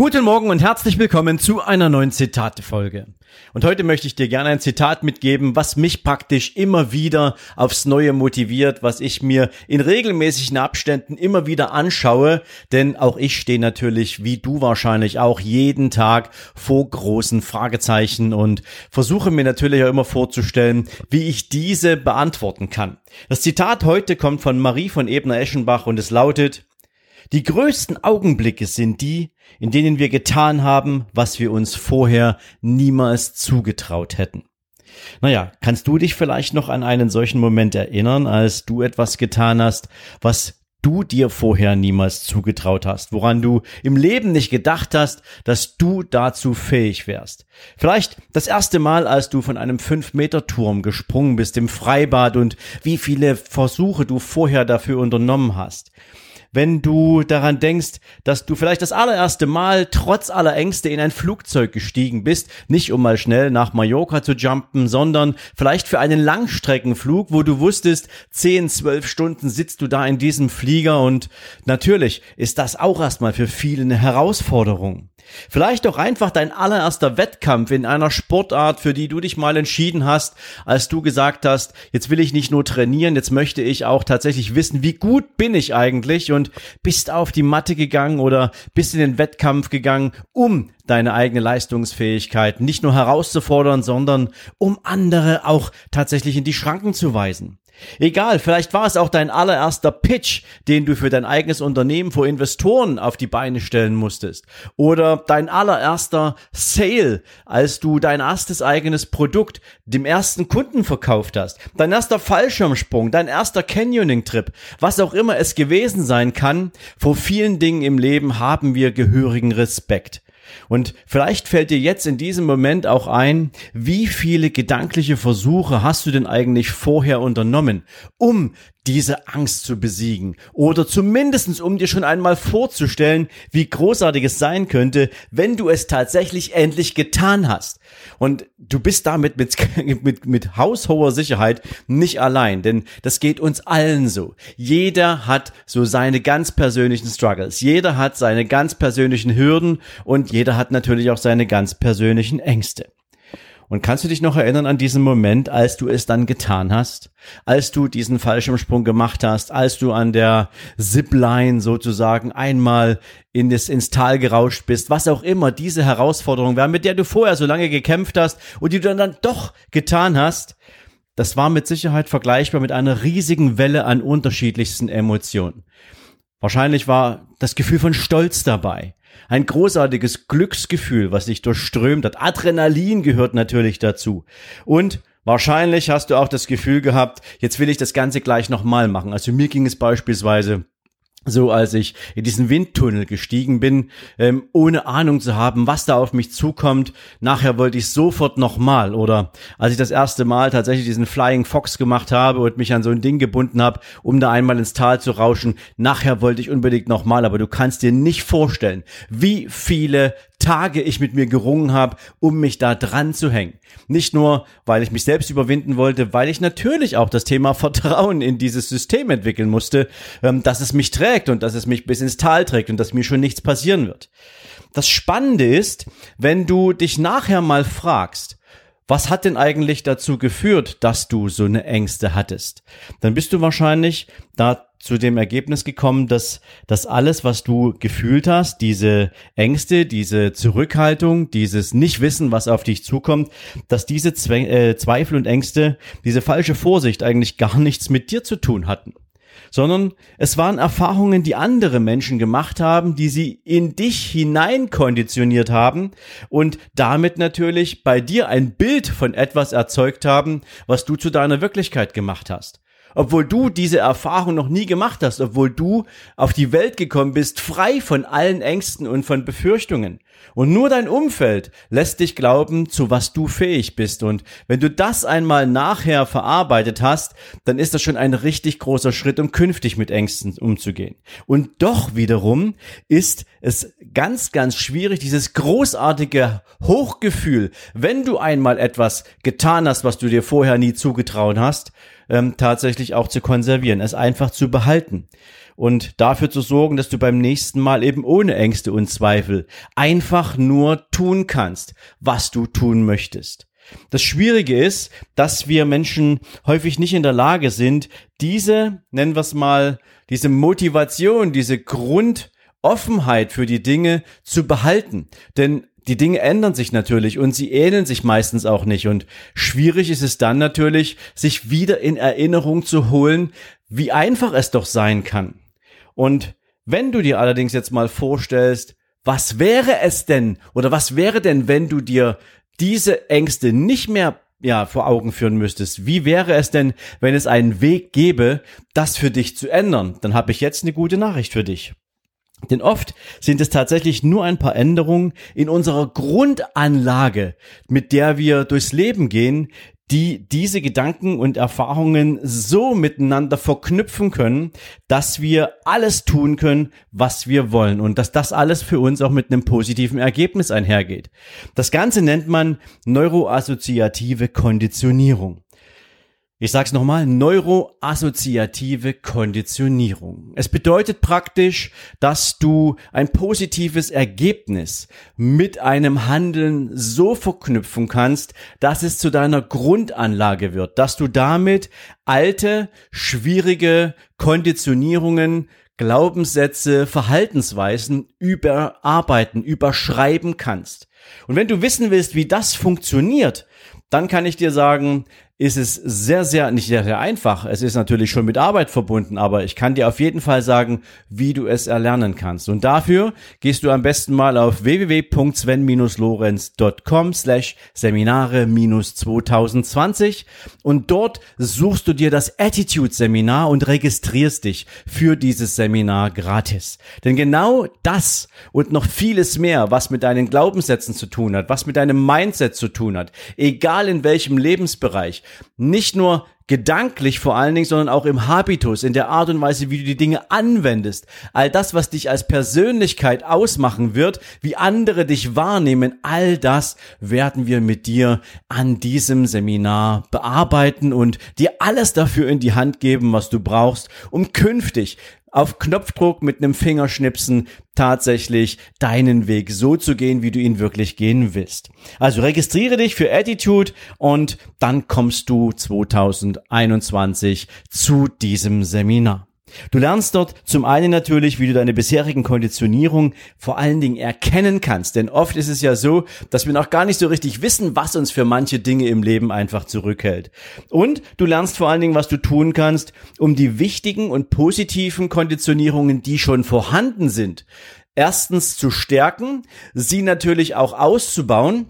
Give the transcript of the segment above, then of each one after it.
Guten Morgen und herzlich willkommen zu einer neuen Zitate-Folge. Und heute möchte ich dir gerne ein Zitat mitgeben, was mich praktisch immer wieder aufs Neue motiviert, was ich mir in regelmäßigen Abständen immer wieder anschaue, denn auch ich stehe natürlich, wie du wahrscheinlich auch, jeden Tag vor großen Fragezeichen und versuche mir natürlich auch immer vorzustellen, wie ich diese beantworten kann. Das Zitat heute kommt von Marie von Ebner-Eschenbach und es lautet, die größten Augenblicke sind die, in denen wir getan haben, was wir uns vorher niemals zugetraut hätten. Naja, kannst du dich vielleicht noch an einen solchen Moment erinnern, als du etwas getan hast, was du dir vorher niemals zugetraut hast, woran du im Leben nicht gedacht hast, dass du dazu fähig wärst. Vielleicht das erste Mal, als du von einem 5-Meter-Turm gesprungen bist im Freibad und wie viele Versuche du vorher dafür unternommen hast wenn du daran denkst, dass du vielleicht das allererste Mal trotz aller Ängste in ein Flugzeug gestiegen bist, nicht um mal schnell nach Mallorca zu jumpen, sondern vielleicht für einen Langstreckenflug, wo du wusstest, 10, 12 Stunden sitzt du da in diesem Flieger und natürlich ist das auch erstmal für viele eine Herausforderung. Vielleicht auch einfach dein allererster Wettkampf in einer Sportart, für die du dich mal entschieden hast, als du gesagt hast, jetzt will ich nicht nur trainieren, jetzt möchte ich auch tatsächlich wissen, wie gut bin ich eigentlich und bist auf die Matte gegangen oder bist in den Wettkampf gegangen, um deine eigene Leistungsfähigkeit nicht nur herauszufordern, sondern um andere auch tatsächlich in die Schranken zu weisen. Egal, vielleicht war es auch dein allererster Pitch, den du für dein eigenes Unternehmen vor Investoren auf die Beine stellen musstest. Oder dein allererster Sale, als du dein erstes eigenes Produkt dem ersten Kunden verkauft hast. Dein erster Fallschirmsprung, dein erster Canyoning-Trip, was auch immer es gewesen sein kann. Vor vielen Dingen im Leben haben wir gehörigen Respekt. Und vielleicht fällt dir jetzt in diesem Moment auch ein, wie viele gedankliche Versuche hast du denn eigentlich vorher unternommen, um diese Angst zu besiegen oder zumindestens um dir schon einmal vorzustellen, wie großartig es sein könnte, wenn du es tatsächlich endlich getan hast. Und du bist damit mit, mit, mit haushoher Sicherheit nicht allein, denn das geht uns allen so. Jeder hat so seine ganz persönlichen Struggles, jeder hat seine ganz persönlichen Hürden und jeder hat natürlich auch seine ganz persönlichen Ängste. Und kannst du dich noch erinnern an diesen Moment, als du es dann getan hast? Als du diesen Fallschirmsprung gemacht hast, als du an der Zipline sozusagen einmal in das, ins Tal gerauscht bist, was auch immer diese Herausforderung war, mit der du vorher so lange gekämpft hast und die du dann doch getan hast, das war mit Sicherheit vergleichbar mit einer riesigen Welle an unterschiedlichsten Emotionen. Wahrscheinlich war das Gefühl von Stolz dabei. Ein großartiges Glücksgefühl, was dich durchströmt hat. Adrenalin gehört natürlich dazu. Und wahrscheinlich hast du auch das Gefühl gehabt, jetzt will ich das Ganze gleich nochmal machen. Also mir ging es beispielsweise so als ich in diesen Windtunnel gestiegen bin, ähm, ohne Ahnung zu haben, was da auf mich zukommt. Nachher wollte ich sofort nochmal. Oder als ich das erste Mal tatsächlich diesen Flying Fox gemacht habe und mich an so ein Ding gebunden habe, um da einmal ins Tal zu rauschen, nachher wollte ich unbedingt nochmal. Aber du kannst dir nicht vorstellen, wie viele Tage ich mit mir gerungen habe, um mich da dran zu hängen. Nicht nur, weil ich mich selbst überwinden wollte, weil ich natürlich auch das Thema Vertrauen in dieses System entwickeln musste, ähm, dass es mich trägt und dass es mich bis ins Tal trägt und dass mir schon nichts passieren wird. Das Spannende ist, wenn du dich nachher mal fragst, was hat denn eigentlich dazu geführt, dass du so eine Ängste hattest? Dann bist du wahrscheinlich da zu dem Ergebnis gekommen, dass das alles, was du gefühlt hast, diese Ängste, diese Zurückhaltung, dieses Nichtwissen, was auf dich zukommt, dass diese Zwe äh, Zweifel und Ängste, diese falsche Vorsicht eigentlich gar nichts mit dir zu tun hatten sondern es waren Erfahrungen, die andere Menschen gemacht haben, die sie in dich hinein konditioniert haben und damit natürlich bei dir ein Bild von etwas erzeugt haben, was du zu deiner Wirklichkeit gemacht hast. Obwohl du diese Erfahrung noch nie gemacht hast, obwohl du auf die Welt gekommen bist, frei von allen Ängsten und von Befürchtungen. Und nur dein Umfeld lässt dich glauben, zu was du fähig bist. Und wenn du das einmal nachher verarbeitet hast, dann ist das schon ein richtig großer Schritt, um künftig mit Ängsten umzugehen. Und doch wiederum ist es ganz, ganz schwierig, dieses großartige Hochgefühl, wenn du einmal etwas getan hast, was du dir vorher nie zugetraut hast, ähm, tatsächlich auch zu konservieren, es einfach zu behalten und dafür zu sorgen, dass du beim nächsten Mal eben ohne Ängste und Zweifel einfach nur tun kannst, was du tun möchtest. Das Schwierige ist, dass wir Menschen häufig nicht in der Lage sind, diese, nennen wir es mal, diese Motivation, diese Grundoffenheit für die Dinge zu behalten. Denn die Dinge ändern sich natürlich und sie ähneln sich meistens auch nicht. Und schwierig ist es dann natürlich, sich wieder in Erinnerung zu holen, wie einfach es doch sein kann. Und wenn du dir allerdings jetzt mal vorstellst, was wäre es denn oder was wäre denn, wenn du dir diese Ängste nicht mehr ja, vor Augen führen müsstest. Wie wäre es denn, wenn es einen Weg gäbe, das für dich zu ändern? Dann habe ich jetzt eine gute Nachricht für dich. Denn oft sind es tatsächlich nur ein paar Änderungen in unserer Grundanlage, mit der wir durchs Leben gehen, die diese Gedanken und Erfahrungen so miteinander verknüpfen können, dass wir alles tun können, was wir wollen und dass das alles für uns auch mit einem positiven Ergebnis einhergeht. Das Ganze nennt man neuroassoziative Konditionierung. Ich sag's nochmal, neuroassoziative Konditionierung. Es bedeutet praktisch, dass du ein positives Ergebnis mit einem Handeln so verknüpfen kannst, dass es zu deiner Grundanlage wird, dass du damit alte, schwierige Konditionierungen Glaubenssätze, Verhaltensweisen überarbeiten, überschreiben kannst. Und wenn du wissen willst, wie das funktioniert, dann kann ich dir sagen, ist es sehr, sehr, nicht sehr, sehr einfach. Es ist natürlich schon mit Arbeit verbunden, aber ich kann dir auf jeden Fall sagen, wie du es erlernen kannst. Und dafür gehst du am besten mal auf www.sven-lorenz.com slash Seminare-2020 und dort suchst du dir das Attitude-Seminar und registrierst dich für dieses Seminar gratis. Denn genau das und noch vieles mehr, was mit deinen Glaubenssätzen zu tun hat, was mit deinem Mindset zu tun hat, egal in welchem Lebensbereich, nicht nur gedanklich vor allen Dingen, sondern auch im Habitus, in der Art und Weise, wie du die Dinge anwendest. All das, was dich als Persönlichkeit ausmachen wird, wie andere dich wahrnehmen, all das werden wir mit dir an diesem Seminar bearbeiten und dir alles dafür in die Hand geben, was du brauchst, um künftig auf Knopfdruck mit einem Fingerschnipsen tatsächlich deinen Weg so zu gehen, wie du ihn wirklich gehen willst. Also registriere dich für Attitude und dann kommst du 2021 zu diesem Seminar. Du lernst dort zum einen natürlich, wie du deine bisherigen Konditionierung vor allen Dingen erkennen kannst. Denn oft ist es ja so, dass wir noch gar nicht so richtig wissen, was uns für manche Dinge im Leben einfach zurückhält. Und du lernst vor allen Dingen, was du tun kannst, um die wichtigen und positiven Konditionierungen, die schon vorhanden sind, erstens zu stärken, sie natürlich auch auszubauen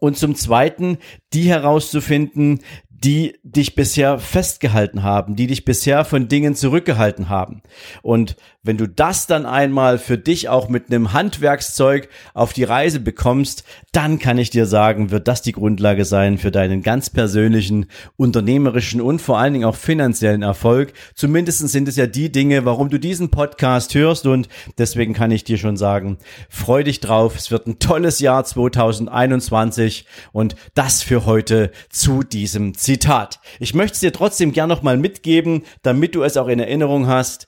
und zum Zweiten die herauszufinden, die dich bisher festgehalten haben, die dich bisher von Dingen zurückgehalten haben. Und wenn du das dann einmal für dich auch mit einem Handwerkszeug auf die Reise bekommst, dann kann ich dir sagen, wird das die Grundlage sein für deinen ganz persönlichen, unternehmerischen und vor allen Dingen auch finanziellen Erfolg. Zumindest sind es ja die Dinge, warum du diesen Podcast hörst und deswegen kann ich dir schon sagen, freu dich drauf. Es wird ein tolles Jahr 2021 und das für heute zu diesem Zitat. Ich möchte es dir trotzdem gern nochmal mitgeben, damit du es auch in Erinnerung hast.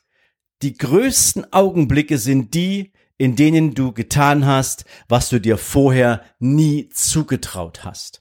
Die größten Augenblicke sind die, in denen du getan hast, was du dir vorher nie zugetraut hast.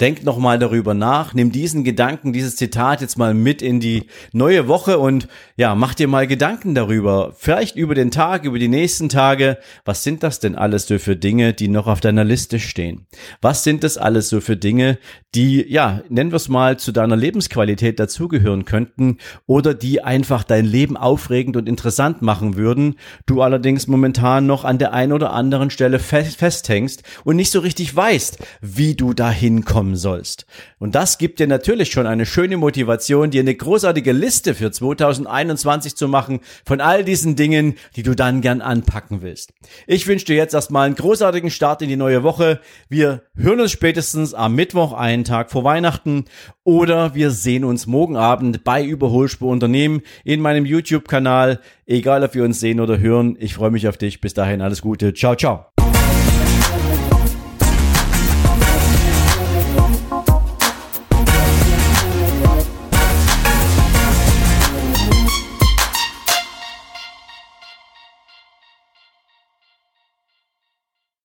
Denk nochmal darüber nach, nimm diesen Gedanken, dieses Zitat jetzt mal mit in die neue Woche und ja, mach dir mal Gedanken darüber. Vielleicht über den Tag, über die nächsten Tage. Was sind das denn alles so für Dinge, die noch auf deiner Liste stehen? Was sind das alles so für Dinge, die, ja, nennen wir es mal, zu deiner Lebensqualität dazugehören könnten oder die einfach dein Leben aufregend und interessant machen würden, du allerdings momentan noch an der einen oder anderen Stelle festhängst und nicht so richtig weißt, wie du dahin kommst haben sollst. Und das gibt dir natürlich schon eine schöne Motivation, dir eine großartige Liste für 2021 zu machen von all diesen Dingen, die du dann gern anpacken willst. Ich wünsche dir jetzt erstmal einen großartigen Start in die neue Woche. Wir hören uns spätestens am Mittwoch, einen Tag vor Weihnachten, oder wir sehen uns morgen Abend bei Überholspur Unternehmen in meinem YouTube-Kanal. Egal, ob wir uns sehen oder hören, ich freue mich auf dich. Bis dahin alles Gute. Ciao, ciao.